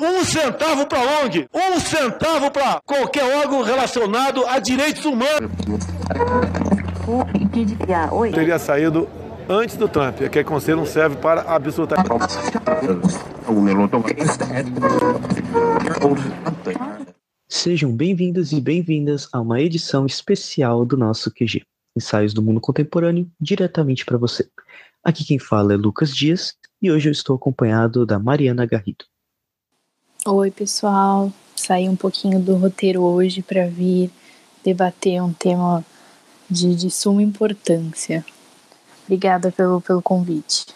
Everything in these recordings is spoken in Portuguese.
Um centavo para ONG, um centavo para qualquer órgão relacionado a direitos humanos. Teria saído antes do Trump, é que o conselho não serve para absolutamente. Sejam bem-vindos e bem-vindas a uma edição especial do nosso QG, Ensaios do Mundo Contemporâneo, diretamente para você. Aqui quem fala é Lucas Dias e hoje eu estou acompanhado da Mariana Garrido. Oi, pessoal. Saí um pouquinho do roteiro hoje para vir debater um tema de, de suma importância. Obrigada pelo, pelo convite.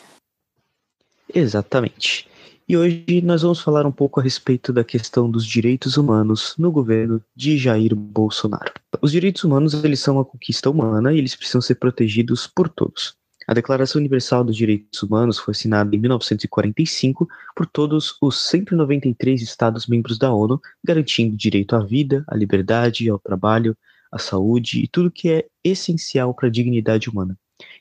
Exatamente. E hoje nós vamos falar um pouco a respeito da questão dos direitos humanos no governo de Jair Bolsonaro. Os direitos humanos eles são uma conquista humana e eles precisam ser protegidos por todos. A Declaração Universal dos Direitos Humanos foi assinada em 1945 por todos os 193 Estados-membros da ONU, garantindo direito à vida, à liberdade, ao trabalho, à saúde e tudo que é essencial para a dignidade humana.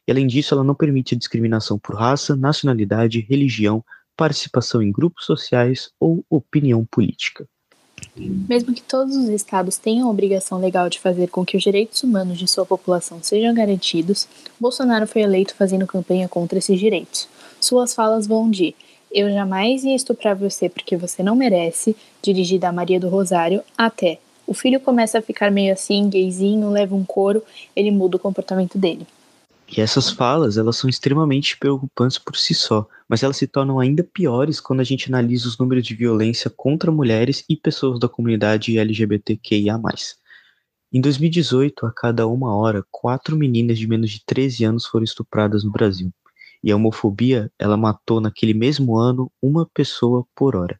E além disso, ela não permite a discriminação por raça, nacionalidade, religião, participação em grupos sociais ou opinião política. Mesmo que todos os estados tenham a obrigação legal de fazer com que os direitos humanos de sua população sejam garantidos, Bolsonaro foi eleito fazendo campanha contra esses direitos. Suas falas vão de eu jamais ia estuprar você porque você não merece, dirigida a Maria do Rosário, até o filho começa a ficar meio assim, gayzinho, leva um couro, ele muda o comportamento dele. E essas falas, elas são extremamente preocupantes por si só, mas elas se tornam ainda piores quando a gente analisa os números de violência contra mulheres e pessoas da comunidade LGBTQIA+. Em 2018, a cada uma hora, quatro meninas de menos de 13 anos foram estupradas no Brasil. E a homofobia, ela matou naquele mesmo ano uma pessoa por hora.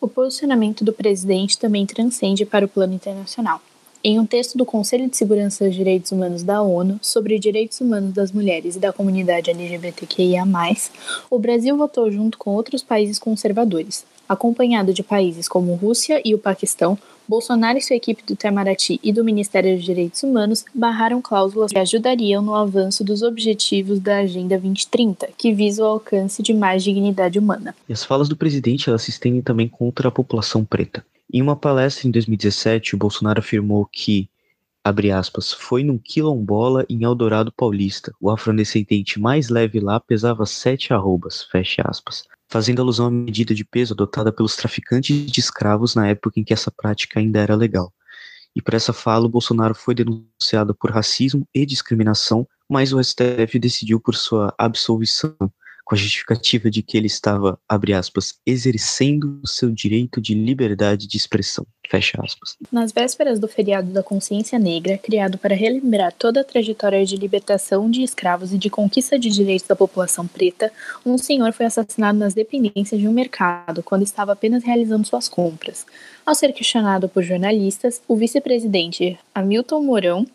O posicionamento do presidente também transcende para o plano internacional. Em um texto do Conselho de Segurança dos Direitos Humanos da ONU sobre direitos humanos das mulheres e da comunidade LGBTQIA, o Brasil votou junto com outros países conservadores. Acompanhado de países como Rússia e o Paquistão, Bolsonaro e sua equipe do Itamaraty e do Ministério dos Direitos Humanos barraram cláusulas que ajudariam no avanço dos objetivos da Agenda 2030, que visa o alcance de mais dignidade humana. E as falas do presidente elas se estendem também contra a população preta. Em uma palestra em 2017, o Bolsonaro afirmou que, abre aspas, foi num quilombola em Eldorado Paulista. O afrodescendente mais leve lá pesava sete arrobas, fecha aspas. Fazendo alusão à medida de peso adotada pelos traficantes de escravos na época em que essa prática ainda era legal. E por essa fala, o Bolsonaro foi denunciado por racismo e discriminação, mas o STF decidiu por sua absolvição, com a justificativa de que ele estava, abre aspas, exercendo o seu direito de liberdade de expressão, fecha aspas. Nas vésperas do feriado da consciência negra, criado para relembrar toda a trajetória de libertação de escravos e de conquista de direitos da população preta, um senhor foi assassinado nas dependências de um mercado quando estava apenas realizando suas compras. Ao ser questionado por jornalistas, o vice-presidente Hamilton Mourão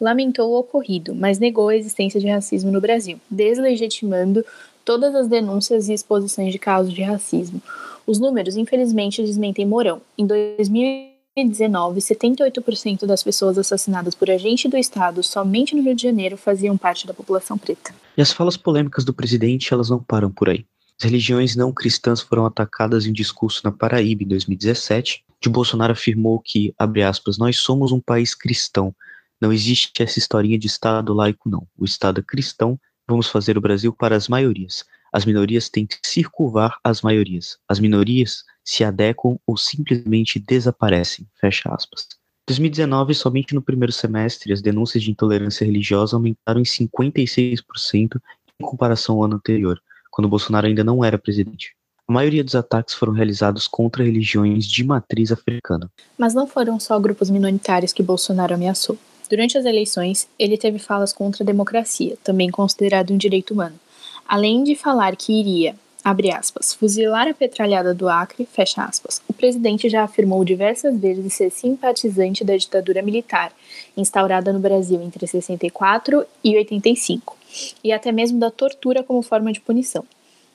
lamentou o ocorrido, mas negou a existência de racismo no Brasil, deslegitimando todas as denúncias e exposições de casos de racismo. Os números, infelizmente, desmentem Mourão. Em 2019, 78% das pessoas assassinadas por agente do Estado somente no Rio de Janeiro faziam parte da população preta. E as falas polêmicas do presidente, elas não param por aí. As religiões não cristãs foram atacadas em discurso na Paraíba em 2017, onde Bolsonaro afirmou que, abre aspas, nós somos um país cristão. Não existe essa historinha de Estado laico, não. O Estado é cristão Vamos fazer o Brasil para as maiorias. As minorias têm que circunvar as maiorias. As minorias se adequam ou simplesmente desaparecem. Fecha aspas. 2019, somente no primeiro semestre, as denúncias de intolerância religiosa aumentaram em 56% em comparação ao ano anterior, quando Bolsonaro ainda não era presidente. A maioria dos ataques foram realizados contra religiões de matriz africana. Mas não foram só grupos minoritários que Bolsonaro ameaçou. Durante as eleições, ele teve falas contra a democracia, também considerado um direito humano. Além de falar que iria, abre aspas, fuzilar a petralhada do Acre, fecha aspas, o presidente já afirmou diversas vezes ser simpatizante da ditadura militar, instaurada no Brasil entre 64 e 85, e até mesmo da tortura como forma de punição.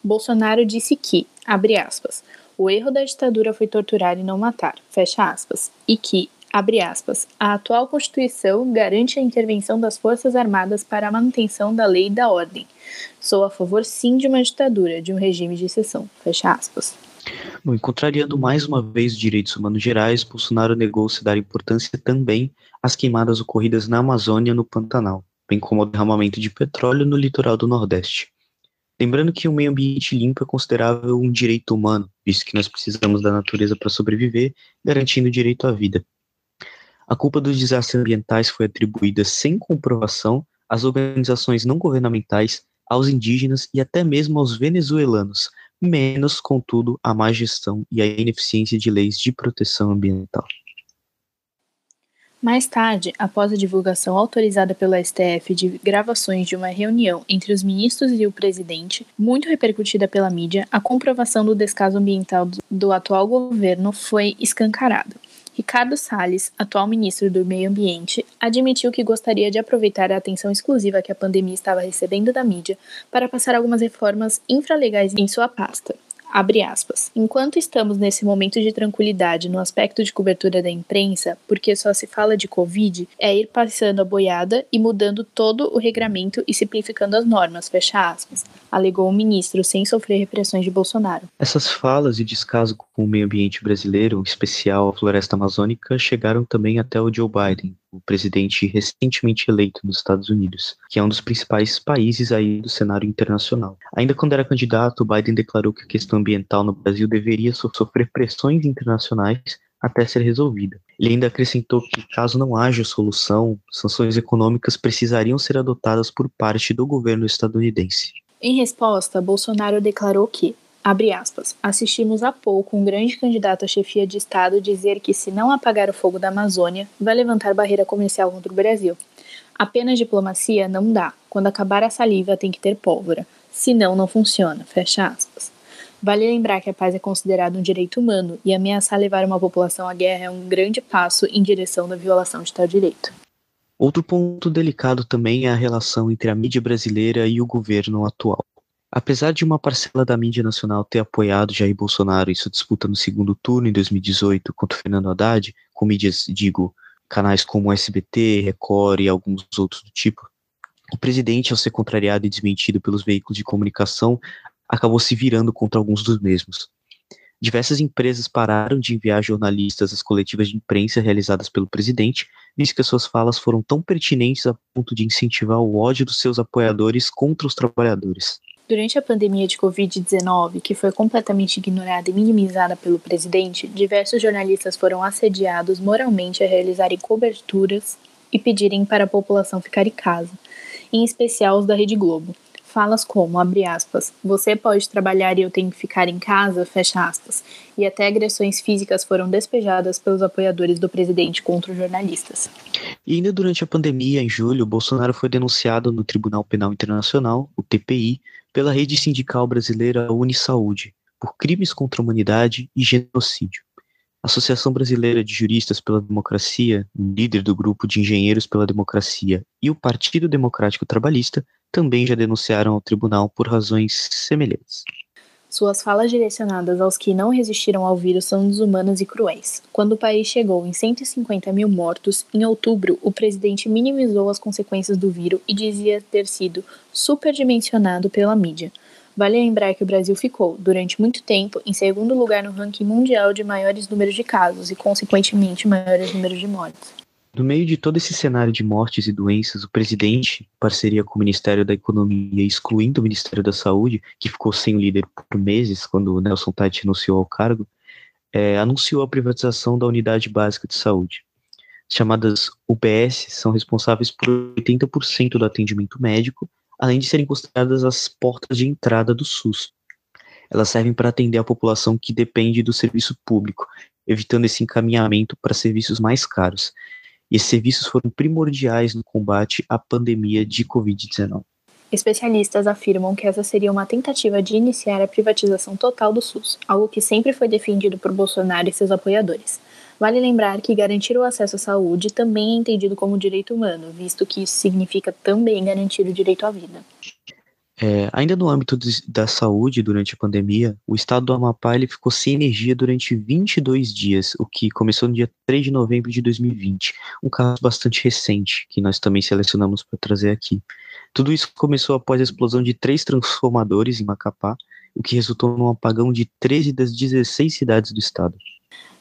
Bolsonaro disse que, abre aspas, o erro da ditadura foi torturar e não matar, fecha aspas, e que, Abre aspas. A atual Constituição garante a intervenção das Forças Armadas para a manutenção da lei e da ordem. Sou a favor, sim, de uma ditadura, de um regime de exceção. Fecha aspas. Bom, contrariando mais uma vez os direitos humanos gerais, Bolsonaro negou-se dar importância também às queimadas ocorridas na Amazônia e no Pantanal, bem como ao derramamento de petróleo no litoral do Nordeste. Lembrando que o meio ambiente limpo é considerável um direito humano, visto que nós precisamos da natureza para sobreviver, garantindo o direito à vida. A culpa dos desastres ambientais foi atribuída sem comprovação às organizações não governamentais, aos indígenas e até mesmo aos venezuelanos, menos, contudo, a má gestão e a ineficiência de leis de proteção ambiental. Mais tarde, após a divulgação autorizada pelo STF de gravações de uma reunião entre os ministros e o presidente, muito repercutida pela mídia, a comprovação do descaso ambiental do atual governo foi escancarada. Ricardo Salles, atual ministro do Meio Ambiente, admitiu que gostaria de aproveitar a atenção exclusiva que a pandemia estava recebendo da mídia para passar algumas reformas infralegais em sua pasta. Abre aspas. Enquanto estamos nesse momento de tranquilidade no aspecto de cobertura da imprensa, porque só se fala de Covid, é ir passando a boiada e mudando todo o regramento e simplificando as normas, fecha aspas, alegou o ministro sem sofrer repressões de Bolsonaro. Essas falas e descaso com o meio ambiente brasileiro, em especial a floresta amazônica, chegaram também até o Joe Biden, o presidente recentemente eleito nos Estados Unidos, que é um dos principais países aí do cenário internacional. Ainda quando era candidato, Biden declarou que a questão ambiental no Brasil deveria sofrer pressões internacionais até ser resolvida. Ele ainda acrescentou que, caso não haja solução, sanções econômicas precisariam ser adotadas por parte do governo estadunidense. Em resposta, Bolsonaro declarou que Abre aspas. Assistimos há pouco um grande candidato à chefia de Estado dizer que, se não apagar o fogo da Amazônia, vai levantar barreira comercial contra o Brasil. Apenas diplomacia não dá. Quando acabar a saliva, tem que ter pólvora. Senão, não funciona. Fecha aspas. Vale lembrar que a paz é considerado um direito humano e ameaçar levar uma população à guerra é um grande passo em direção da violação de tal direito. Outro ponto delicado também é a relação entre a mídia brasileira e o governo atual. Apesar de uma parcela da mídia nacional ter apoiado Jair Bolsonaro em sua disputa no segundo turno em 2018 contra Fernando Haddad, com mídias, digo, canais como SBT, Record e alguns outros do tipo, o presidente, ao ser contrariado e desmentido pelos veículos de comunicação, acabou se virando contra alguns dos mesmos. Diversas empresas pararam de enviar jornalistas às coletivas de imprensa realizadas pelo presidente, visto que suas falas foram tão pertinentes a ponto de incentivar o ódio dos seus apoiadores contra os trabalhadores. Durante a pandemia de Covid-19, que foi completamente ignorada e minimizada pelo presidente, diversos jornalistas foram assediados moralmente a realizarem coberturas e pedirem para a população ficar em casa, em especial os da Rede Globo. Falas como, abre aspas, você pode trabalhar e eu tenho que ficar em casa, fecha aspas, e até agressões físicas foram despejadas pelos apoiadores do presidente contra os jornalistas. E ainda durante a pandemia, em julho, Bolsonaro foi denunciado no Tribunal Penal Internacional, o TPI, pela rede sindical brasileira Unisaúde, por crimes contra a humanidade e genocídio. A Associação Brasileira de Juristas pela Democracia, líder do grupo de Engenheiros pela Democracia, e o Partido Democrático Trabalhista também já denunciaram ao tribunal por razões semelhantes. Suas falas direcionadas aos que não resistiram ao vírus são desumanas e cruéis. Quando o país chegou em 150 mil mortos, em outubro, o presidente minimizou as consequências do vírus e dizia ter sido superdimensionado pela mídia. Vale lembrar que o Brasil ficou, durante muito tempo, em segundo lugar no ranking mundial de maiores números de casos e, consequentemente, maiores números de mortes. No meio de todo esse cenário de mortes e doenças, o presidente, em parceria com o Ministério da Economia, excluindo o Ministério da Saúde, que ficou sem o líder por meses, quando Nelson Tati anunciou ao cargo, é, anunciou a privatização da Unidade Básica de Saúde. As chamadas UBS são responsáveis por 80% do atendimento médico, além de serem consideradas as portas de entrada do SUS. Elas servem para atender a população que depende do serviço público, evitando esse encaminhamento para serviços mais caros e esses serviços foram primordiais no combate à pandemia de Covid-19. Especialistas afirmam que essa seria uma tentativa de iniciar a privatização total do SUS, algo que sempre foi defendido por Bolsonaro e seus apoiadores. Vale lembrar que garantir o acesso à saúde também é entendido como direito humano, visto que isso significa também garantir o direito à vida. É, ainda no âmbito da saúde durante a pandemia, o estado do Amapá ele ficou sem energia durante 22 dias, o que começou no dia 3 de novembro de 2020, um caso bastante recente que nós também selecionamos para trazer aqui. Tudo isso começou após a explosão de três transformadores em Macapá, o que resultou num apagão de 13 das 16 cidades do estado.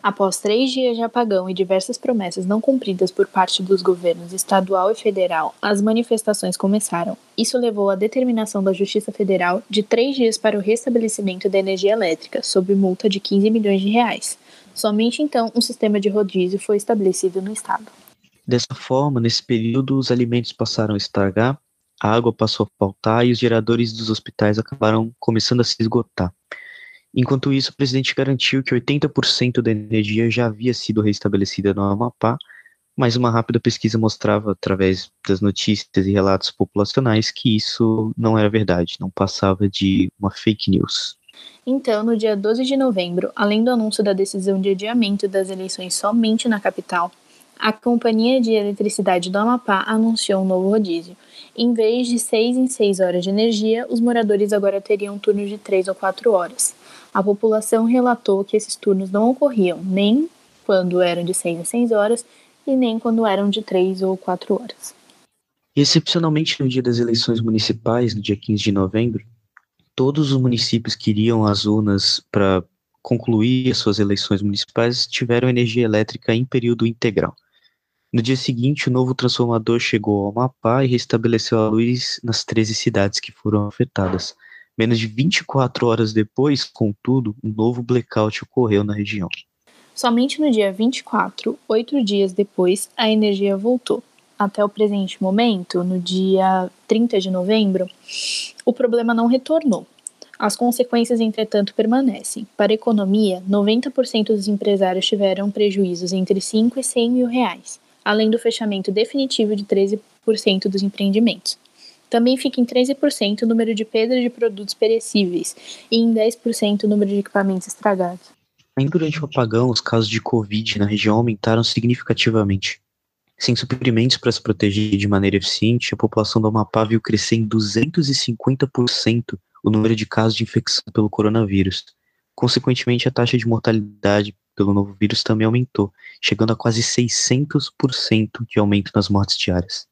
Após três dias de apagão e diversas promessas não cumpridas por parte dos governos estadual e federal, as manifestações começaram. Isso levou à determinação da Justiça Federal de três dias para o restabelecimento da energia elétrica, sob multa de 15 milhões de reais. Somente então um sistema de rodízio foi estabelecido no estado. Dessa forma, nesse período, os alimentos passaram a estragar, a água passou a faltar e os geradores dos hospitais acabaram começando a se esgotar. Enquanto isso, o presidente garantiu que 80% da energia já havia sido restabelecida no Amapá, mas uma rápida pesquisa mostrava, através das notícias e relatos populacionais, que isso não era verdade, não passava de uma fake news. Então, no dia 12 de novembro, além do anúncio da decisão de adiamento das eleições somente na capital, a Companhia de Eletricidade do Amapá anunciou um novo rodízio. Em vez de 6 em 6 horas de energia, os moradores agora teriam turnos de 3 ou 4 horas. A população relatou que esses turnos não ocorriam nem quando eram de 6 a 6 horas e nem quando eram de 3 ou 4 horas. Excepcionalmente no dia das eleições municipais, no dia 15 de novembro, todos os municípios que iriam às urnas para concluir as suas eleições municipais tiveram energia elétrica em período integral. No dia seguinte, o novo transformador chegou ao Amapá e restabeleceu a luz nas 13 cidades que foram afetadas. Menos de 24 horas depois, contudo, um novo blackout ocorreu na região. Somente no dia 24, oito dias depois, a energia voltou. Até o presente momento, no dia 30 de novembro, o problema não retornou. As consequências, entretanto, permanecem. Para a economia, 90% dos empresários tiveram prejuízos entre 5 e 100 mil reais, além do fechamento definitivo de 13% dos empreendimentos. Também fica em 13% o número de perda de produtos perecíveis e em 10% o número de equipamentos estragados. Ainda durante o apagão, os casos de Covid na região aumentaram significativamente. Sem suprimentos para se proteger de maneira eficiente, a população do Amapá viu crescer em 250% o número de casos de infecção pelo coronavírus. Consequentemente, a taxa de mortalidade pelo novo vírus também aumentou, chegando a quase 600% de aumento nas mortes diárias.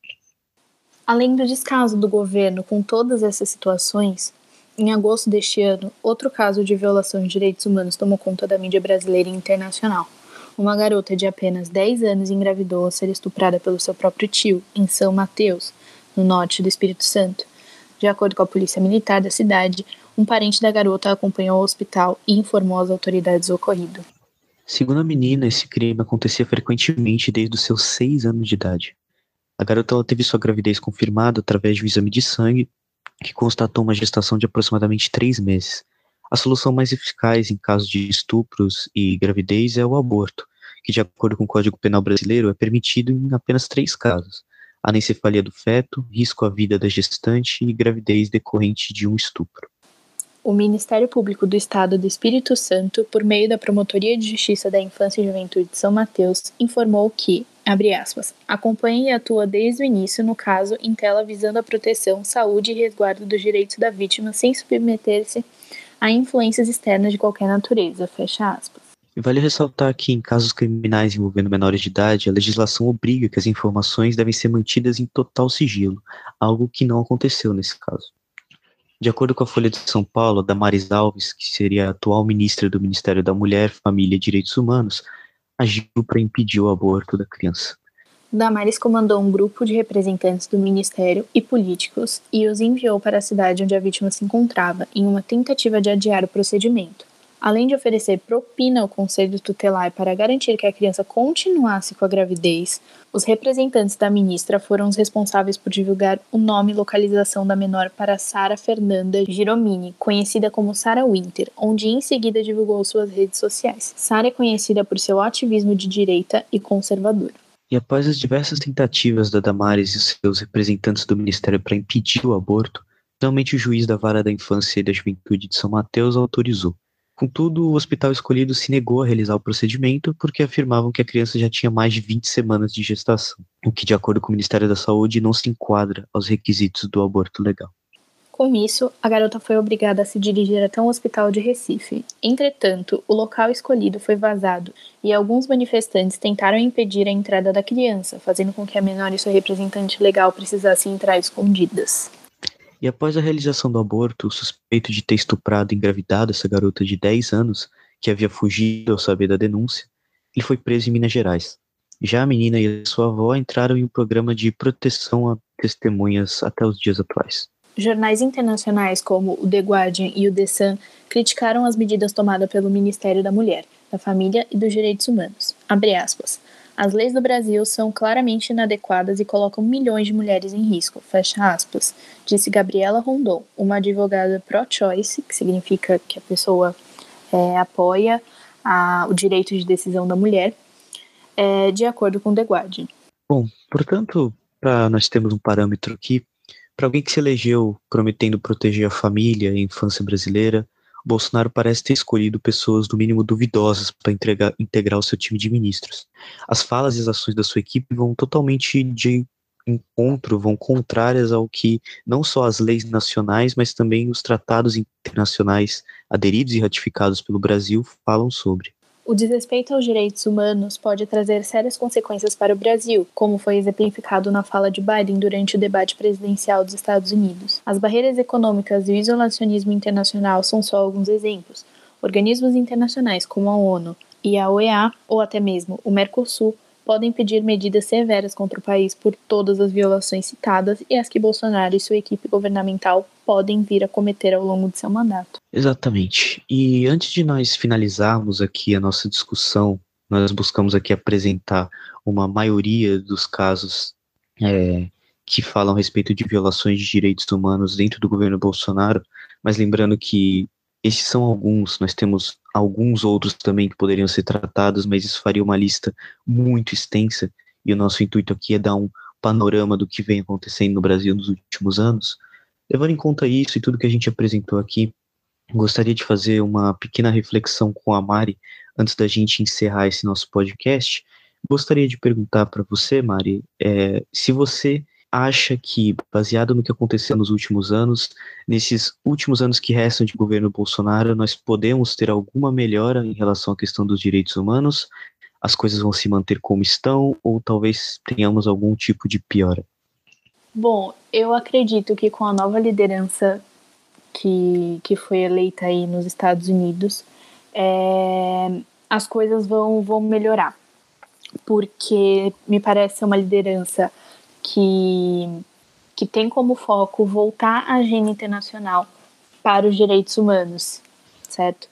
Além do descaso do governo com todas essas situações, em agosto deste ano, outro caso de violação de direitos humanos tomou conta da mídia brasileira e internacional. Uma garota de apenas 10 anos engravidou ao ser estuprada pelo seu próprio tio, em São Mateus, no norte do Espírito Santo. De acordo com a polícia militar da cidade, um parente da garota acompanhou ao hospital e informou às autoridades o ocorrido. Segundo a menina, esse crime acontecia frequentemente desde os seus seis anos de idade. A garota ela teve sua gravidez confirmada através de um exame de sangue que constatou uma gestação de aproximadamente três meses. A solução mais eficaz em casos de estupros e gravidez é o aborto, que, de acordo com o Código Penal brasileiro, é permitido em apenas três casos: anencefalia do feto, risco à vida da gestante e gravidez decorrente de um estupro. O Ministério Público do Estado do Espírito Santo, por meio da Promotoria de Justiça da Infância e Juventude de São Mateus, informou que, abre aspas, acompanha e atua desde o início no caso em tela visando a proteção, saúde e resguardo dos direitos da vítima sem submeter-se a influências externas de qualquer natureza, fecha aspas. Vale ressaltar que, em casos criminais envolvendo menores de idade, a legislação obriga que as informações devem ser mantidas em total sigilo, algo que não aconteceu nesse caso. De acordo com a Folha de São Paulo, Damares Alves, que seria a atual ministra do Ministério da Mulher, Família e Direitos Humanos, agiu para impedir o aborto da criança. Damares comandou um grupo de representantes do ministério e políticos e os enviou para a cidade onde a vítima se encontrava, em uma tentativa de adiar o procedimento. Além de oferecer propina ao conselho tutelar para garantir que a criança continuasse com a gravidez, os representantes da ministra foram os responsáveis por divulgar o nome e localização da menor para Sara Fernanda Giromini, conhecida como Sara Winter, onde em seguida divulgou suas redes sociais. Sara é conhecida por seu ativismo de direita e conservador. E após as diversas tentativas da Damares e seus representantes do ministério para impedir o aborto, finalmente o juiz da Vara da Infância e da Juventude de São Mateus autorizou. Contudo, o hospital escolhido se negou a realizar o procedimento porque afirmavam que a criança já tinha mais de 20 semanas de gestação, o que, de acordo com o Ministério da Saúde, não se enquadra aos requisitos do aborto legal. Com isso, a garota foi obrigada a se dirigir até um hospital de Recife. Entretanto, o local escolhido foi vazado e alguns manifestantes tentaram impedir a entrada da criança, fazendo com que a menor e sua representante legal precisassem entrar escondidas. E após a realização do aborto, o suspeito de ter estuprado e engravidado essa garota de 10 anos, que havia fugido ao saber da denúncia, ele foi preso em Minas Gerais. Já a menina e a sua avó entraram em um programa de proteção a testemunhas até os dias atuais. Jornais internacionais como o The Guardian e o The Sun criticaram as medidas tomadas pelo Ministério da Mulher, da Família e dos Direitos Humanos. Aspas, as leis do Brasil são claramente inadequadas e colocam milhões de mulheres em risco, fecha aspas, disse Gabriela Rondon, uma advogada pro-choice, que significa que a pessoa é, apoia a, o direito de decisão da mulher, é, de acordo com The Guardian. Bom, portanto, para nós termos um parâmetro aqui, para alguém que se elegeu prometendo proteger a família e a infância brasileira, Bolsonaro parece ter escolhido pessoas do mínimo duvidosas para integrar o seu time de ministros. As falas e as ações da sua equipe vão totalmente de encontro, vão contrárias ao que não só as leis nacionais, mas também os tratados internacionais aderidos e ratificados pelo Brasil falam sobre. O desrespeito aos direitos humanos pode trazer sérias consequências para o Brasil, como foi exemplificado na fala de Biden durante o debate presidencial dos Estados Unidos. As barreiras econômicas e o isolacionismo internacional são só alguns exemplos. Organismos internacionais como a ONU e a OEA, ou até mesmo o Mercosul, podem pedir medidas severas contra o país por todas as violações citadas e as que Bolsonaro e sua equipe governamental podem vir a cometer ao longo de seu mandato. Exatamente. E antes de nós finalizarmos aqui a nossa discussão, nós buscamos aqui apresentar uma maioria dos casos é, que falam a respeito de violações de direitos humanos dentro do governo Bolsonaro, mas lembrando que esses são alguns, nós temos alguns outros também que poderiam ser tratados, mas isso faria uma lista muito extensa, e o nosso intuito aqui é dar um panorama do que vem acontecendo no Brasil nos últimos anos. Levando em conta isso e tudo que a gente apresentou aqui, gostaria de fazer uma pequena reflexão com a Mari antes da gente encerrar esse nosso podcast. Gostaria de perguntar para você, Mari, é, se você acha que, baseado no que aconteceu nos últimos anos, nesses últimos anos que restam de governo Bolsonaro, nós podemos ter alguma melhora em relação à questão dos direitos humanos? As coisas vão se manter como estão ou talvez tenhamos algum tipo de piora? Bom, eu acredito que com a nova liderança que, que foi eleita aí nos Estados Unidos, é, as coisas vão, vão melhorar. Porque me parece uma liderança que, que tem como foco voltar a agenda internacional para os direitos humanos, certo?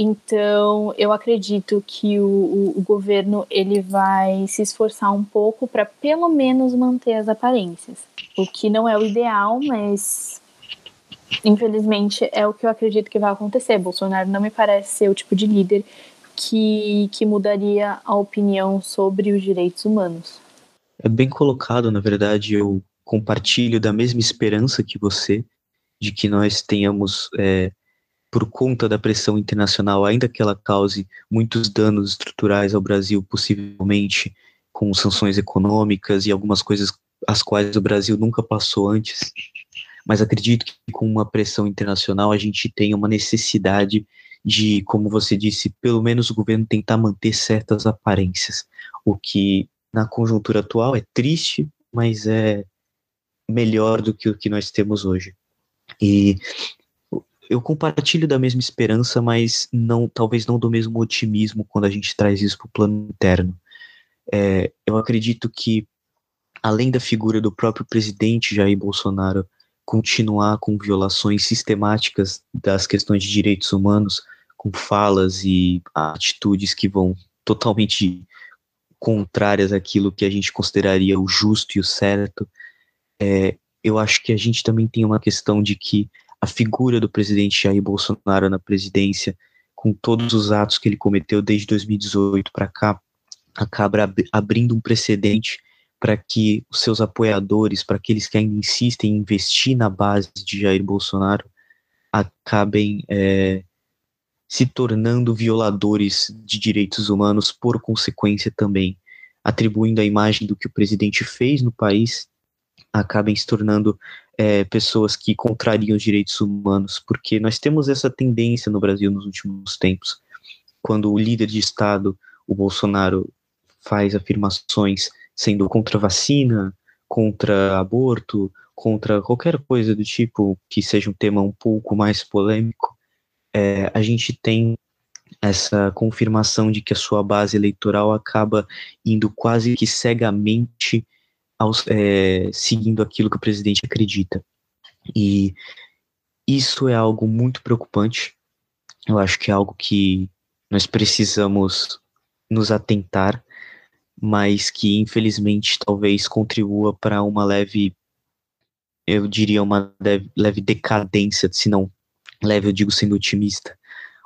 Então, eu acredito que o, o, o governo ele vai se esforçar um pouco para pelo menos manter as aparências, o que não é o ideal, mas infelizmente é o que eu acredito que vai acontecer. Bolsonaro não me parece ser o tipo de líder que, que mudaria a opinião sobre os direitos humanos. É bem colocado, na verdade, eu compartilho da mesma esperança que você, de que nós tenhamos, é, por conta da pressão internacional, ainda que ela cause muitos danos estruturais ao Brasil, possivelmente com sanções econômicas e algumas coisas as quais o Brasil nunca passou antes, mas acredito que com uma pressão internacional a gente tem uma necessidade de, como você disse, pelo menos o governo tentar manter certas aparências, o que na conjuntura atual é triste, mas é melhor do que o que nós temos hoje. E eu compartilho da mesma esperança, mas não, talvez não do mesmo otimismo quando a gente traz isso para o plano interno. É, eu acredito que, além da figura do próprio presidente Jair Bolsonaro continuar com violações sistemáticas das questões de direitos humanos, com falas e atitudes que vão totalmente contrárias àquilo que a gente consideraria o justo e o certo, é, eu acho que a gente também tem uma questão de que a figura do presidente Jair Bolsonaro na presidência, com todos os atos que ele cometeu desde 2018 para cá, acaba ab abrindo um precedente para que os seus apoiadores, para aqueles que ainda insistem em investir na base de Jair Bolsonaro, acabem é, se tornando violadores de direitos humanos por consequência também, atribuindo a imagem do que o presidente fez no país acabem se tornando é, pessoas que contrariam os direitos humanos, porque nós temos essa tendência no Brasil nos últimos tempos, quando o líder de Estado, o Bolsonaro, faz afirmações sendo contra vacina, contra aborto, contra qualquer coisa do tipo que seja um tema um pouco mais polêmico, é, a gente tem essa confirmação de que a sua base eleitoral acaba indo quase que cegamente aos, é, seguindo aquilo que o presidente acredita. E isso é algo muito preocupante. Eu acho que é algo que nós precisamos nos atentar, mas que infelizmente talvez contribua para uma leve, eu diria uma leve, leve decadência, se não leve, eu digo sendo otimista,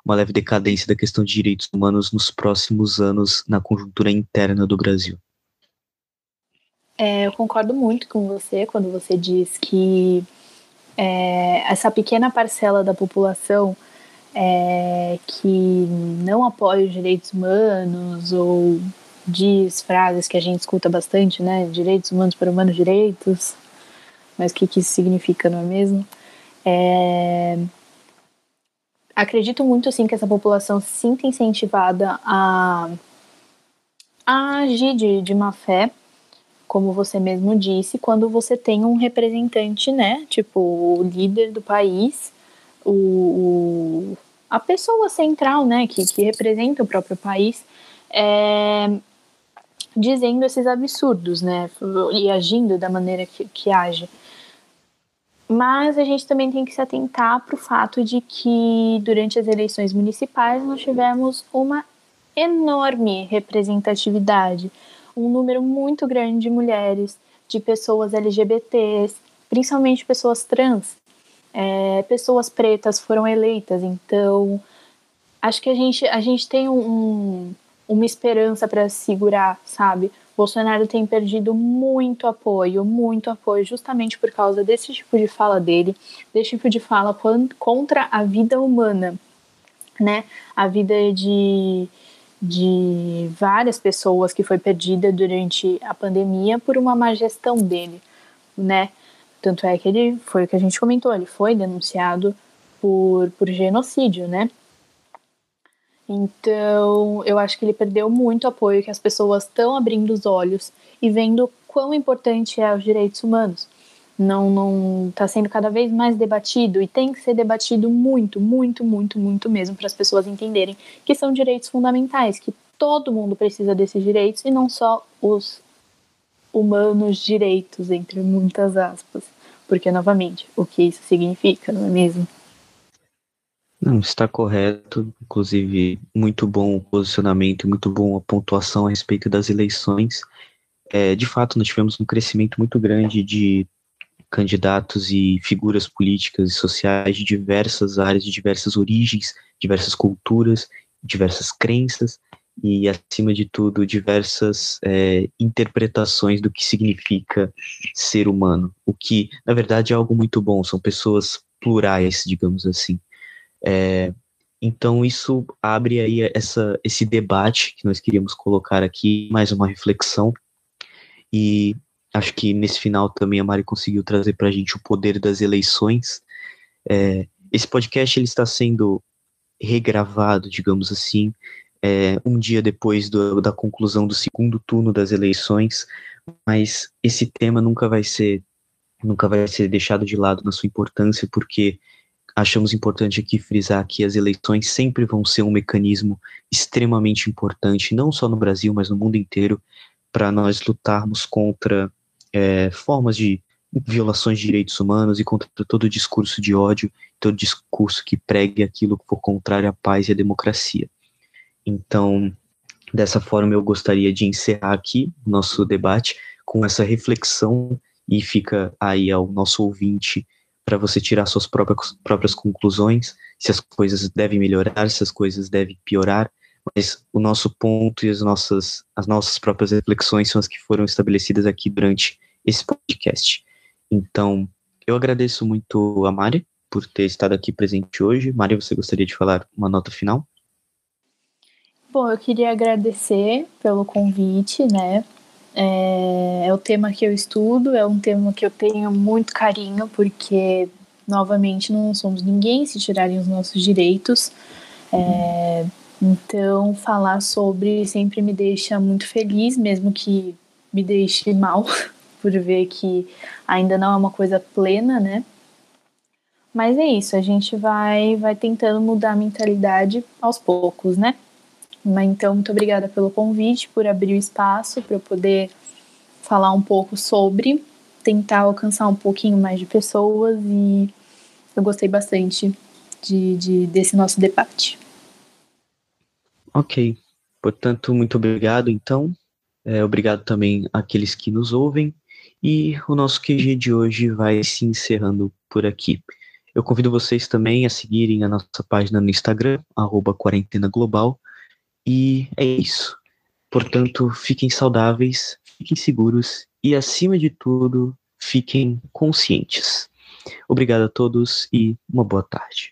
uma leve decadência da questão de direitos humanos nos próximos anos na conjuntura interna do Brasil. É, eu concordo muito com você quando você diz que é, essa pequena parcela da população é, que não apoia os direitos humanos ou diz frases que a gente escuta bastante, né? Direitos humanos para humanos direitos, mas o que, que isso significa, não é mesmo? É, acredito muito sim que essa população se sinta incentivada a, a agir de, de má fé, como você mesmo disse, quando você tem um representante, né, tipo o líder do país, o, a pessoa central, né, que, que representa o próprio país, é, dizendo esses absurdos, né, e agindo da maneira que, que age. Mas a gente também tem que se atentar para o fato de que durante as eleições municipais nós tivemos uma enorme representatividade, um número muito grande de mulheres, de pessoas LGBTs, principalmente pessoas trans, é, pessoas pretas foram eleitas. Então, acho que a gente, a gente tem um, uma esperança para segurar, sabe? Bolsonaro tem perdido muito apoio, muito apoio, justamente por causa desse tipo de fala dele, desse tipo de fala contra a vida humana, né? A vida de, de várias pessoas que foi perdida durante a pandemia por uma má gestão dele, né? Tanto é que ele foi o que a gente comentou, ele foi denunciado por, por genocídio, né? Então, eu acho que ele perdeu muito apoio, que as pessoas estão abrindo os olhos e vendo quão importante é os direitos humanos. Não não está sendo cada vez mais debatido e tem que ser debatido muito, muito, muito, muito mesmo para as pessoas entenderem que são direitos fundamentais, que todo mundo precisa desses direitos e não só os humanos direitos, entre muitas aspas. Porque, novamente, o que isso significa, não é mesmo? Não, está correto. Inclusive, muito bom o posicionamento, muito bom a pontuação a respeito das eleições. É, de fato, nós tivemos um crescimento muito grande de candidatos e figuras políticas e sociais de diversas áreas, de diversas origens, diversas culturas, diversas crenças e, acima de tudo, diversas é, interpretações do que significa ser humano. O que, na verdade, é algo muito bom. São pessoas plurais, digamos assim. É, então isso abre aí essa, esse debate que nós queríamos colocar aqui, mais uma reflexão. E acho que nesse final também a Mari conseguiu trazer para a gente o poder das eleições. É, esse podcast ele está sendo regravado, digamos assim, é, um dia depois do, da conclusão do segundo turno das eleições, mas esse tema nunca vai ser nunca vai ser deixado de lado na sua importância, porque achamos importante aqui frisar que as eleições sempre vão ser um mecanismo extremamente importante, não só no Brasil, mas no mundo inteiro, para nós lutarmos contra é, formas de violações de direitos humanos e contra todo discurso de ódio, todo discurso que pregue aquilo que for contrário à paz e à democracia. Então, dessa forma, eu gostaria de encerrar aqui nosso debate com essa reflexão e fica aí ao nosso ouvinte para você tirar suas próprias, próprias conclusões, se as coisas devem melhorar, se as coisas devem piorar, mas o nosso ponto e as nossas, as nossas próprias reflexões são as que foram estabelecidas aqui durante esse podcast. Então, eu agradeço muito a Mari por ter estado aqui presente hoje. Mari, você gostaria de falar uma nota final? Bom, eu queria agradecer pelo convite, né? É, é o tema que eu estudo, é um tema que eu tenho muito carinho, porque, novamente, não somos ninguém se tirarem os nossos direitos. É, então, falar sobre sempre me deixa muito feliz, mesmo que me deixe mal, por ver que ainda não é uma coisa plena, né? Mas é isso, a gente vai, vai tentando mudar a mentalidade aos poucos, né? Então, muito obrigada pelo convite, por abrir o espaço para eu poder falar um pouco sobre, tentar alcançar um pouquinho mais de pessoas e eu gostei bastante de, de desse nosso debate. Ok, portanto, muito obrigado então. É, obrigado também àqueles que nos ouvem. E o nosso QG de hoje vai se encerrando por aqui. Eu convido vocês também a seguirem a nossa página no Instagram, arroba Quarentena Global, e é isso. Portanto, fiquem saudáveis, fiquem seguros e, acima de tudo, fiquem conscientes. Obrigado a todos e uma boa tarde.